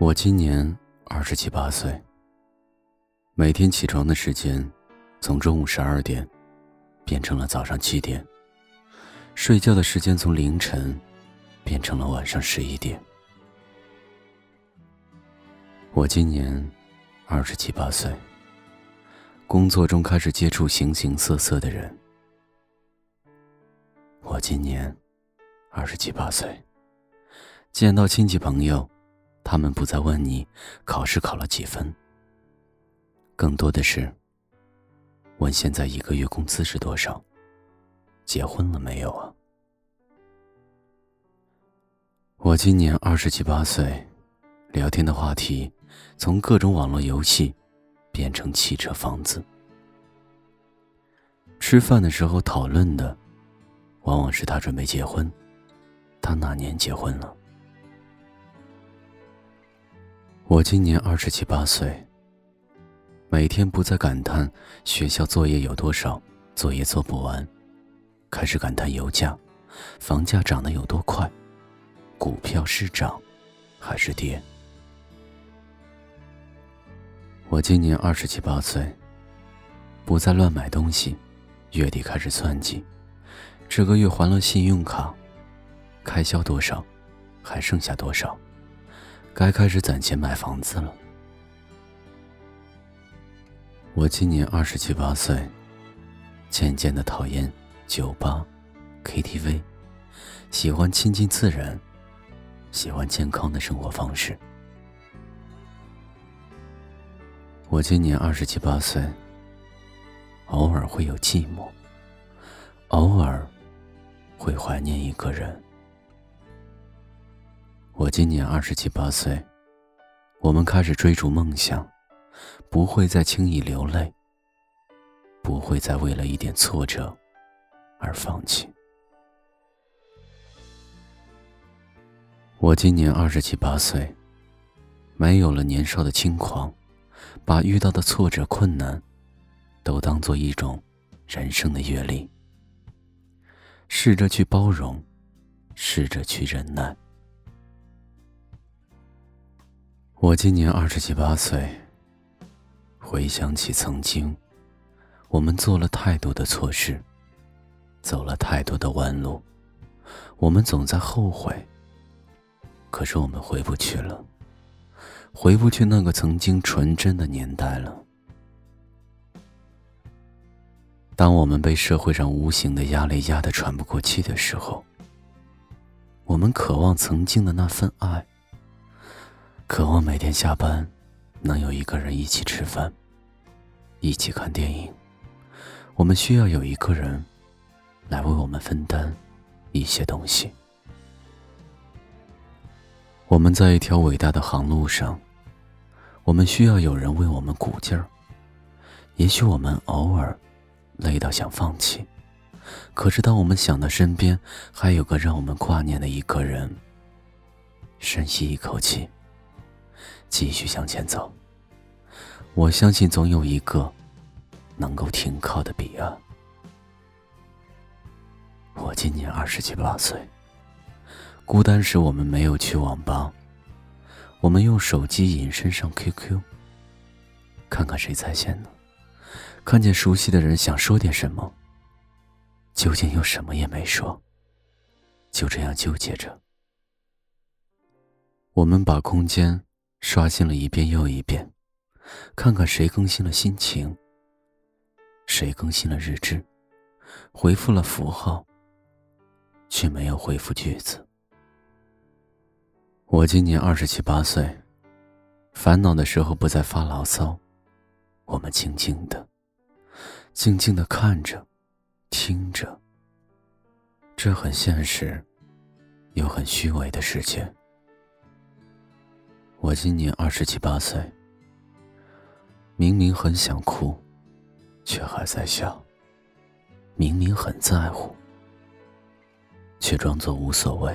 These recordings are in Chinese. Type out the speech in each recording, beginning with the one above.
我今年二十七八岁。每天起床的时间，从中午十二点，变成了早上七点；睡觉的时间从凌晨，变成了晚上十一点。我今年二十七八岁。工作中开始接触形形色色的人。我今年二十七八岁。见到亲戚朋友。他们不再问你考试考了几分，更多的是问现在一个月工资是多少，结婚了没有啊？我今年二十七八岁，聊天的话题从各种网络游戏变成汽车、房子，吃饭的时候讨论的往往是他准备结婚，他哪年结婚了？我今年二十七八岁。每天不再感叹学校作业有多少，作业做不完，开始感叹油价、房价涨得有多快，股票是涨还是跌？我今年二十七八岁。不再乱买东西，月底开始算计，这个月还了信用卡，开销多少，还剩下多少？该开始攒钱买房子了。我今年二十七八岁，渐渐的讨厌酒吧、KTV，喜欢亲近自然，喜欢健康的生活方式。我今年二十七八岁，偶尔会有寂寞，偶尔会怀念一个人。今年二十七八岁，我们开始追逐梦想，不会再轻易流泪，不会再为了一点挫折而放弃。我今年二十七八岁，没有了年少的轻狂，把遇到的挫折困难都当做一种人生的阅历，试着去包容，试着去忍耐。我今年二十七八岁。回想起曾经，我们做了太多的错事，走了太多的弯路，我们总在后悔。可是我们回不去了，回不去那个曾经纯真的年代了。当我们被社会上无形的压力压得喘不过气的时候，我们渴望曾经的那份爱。渴望每天下班能有一个人一起吃饭，一起看电影。我们需要有一个人来为我们分担一些东西。我们在一条伟大的航路上，我们需要有人为我们鼓劲儿。也许我们偶尔累到想放弃，可是当我们想到身边还有个让我们挂念的一个人，深吸一口气。继续向前走，我相信总有一个能够停靠的彼岸。我今年二十七八岁，孤单时我们没有去网吧，我们用手机隐身上 QQ，看看谁在线呢？看见熟悉的人想说点什么，究竟又什么也没说，就这样纠结着。我们把空间。刷新了一遍又一遍，看看谁更新了心情，谁更新了日志，回复了符号，却没有回复句子。我今年二十七八岁，烦恼的时候不再发牢骚，我们静静的，静静的看着，听着，这很现实，又很虚伪的世界。我今年二十七八岁，明明很想哭，却还在笑；明明很在乎，却装作无所谓；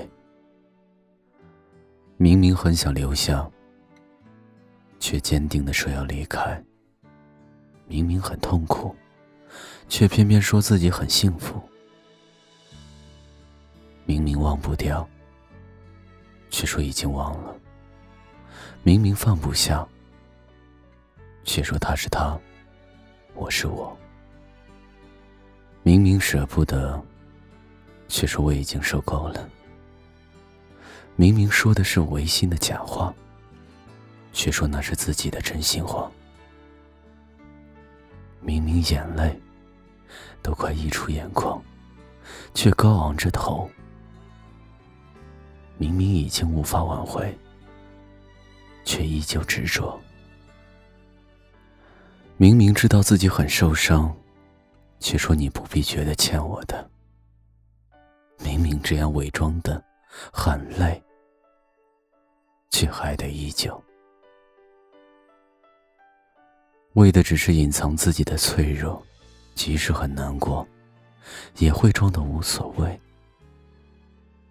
明明很想留下，却坚定的说要离开；明明很痛苦，却偏偏说自己很幸福；明明忘不掉，却说已经忘了。明明放不下，却说他是他，我是我。明明舍不得，却说我已经受够了。明明说的是违心的假话，却说那是自己的真心话。明明眼泪都快溢出眼眶，却高昂着头。明明已经无法挽回，却依旧执着。明明知道自己很受伤，却说你不必觉得欠我的。明明这样伪装的很累。却还得依旧，为的只是隐藏自己的脆弱，即使很难过，也会装的无所谓。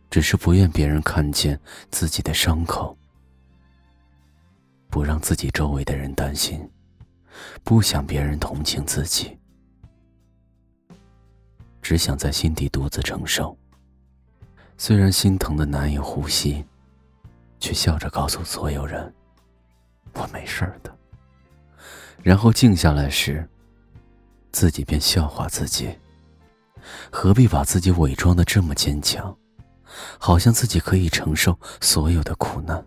只是不愿别人看见自己的伤口，不让自己周围的人担心，不想别人同情自己，只想在心底独自承受。虽然心疼的难以呼吸。却笑着告诉所有人：“我没事的。”然后静下来时，自己便笑话自己：“何必把自己伪装的这么坚强，好像自己可以承受所有的苦难？”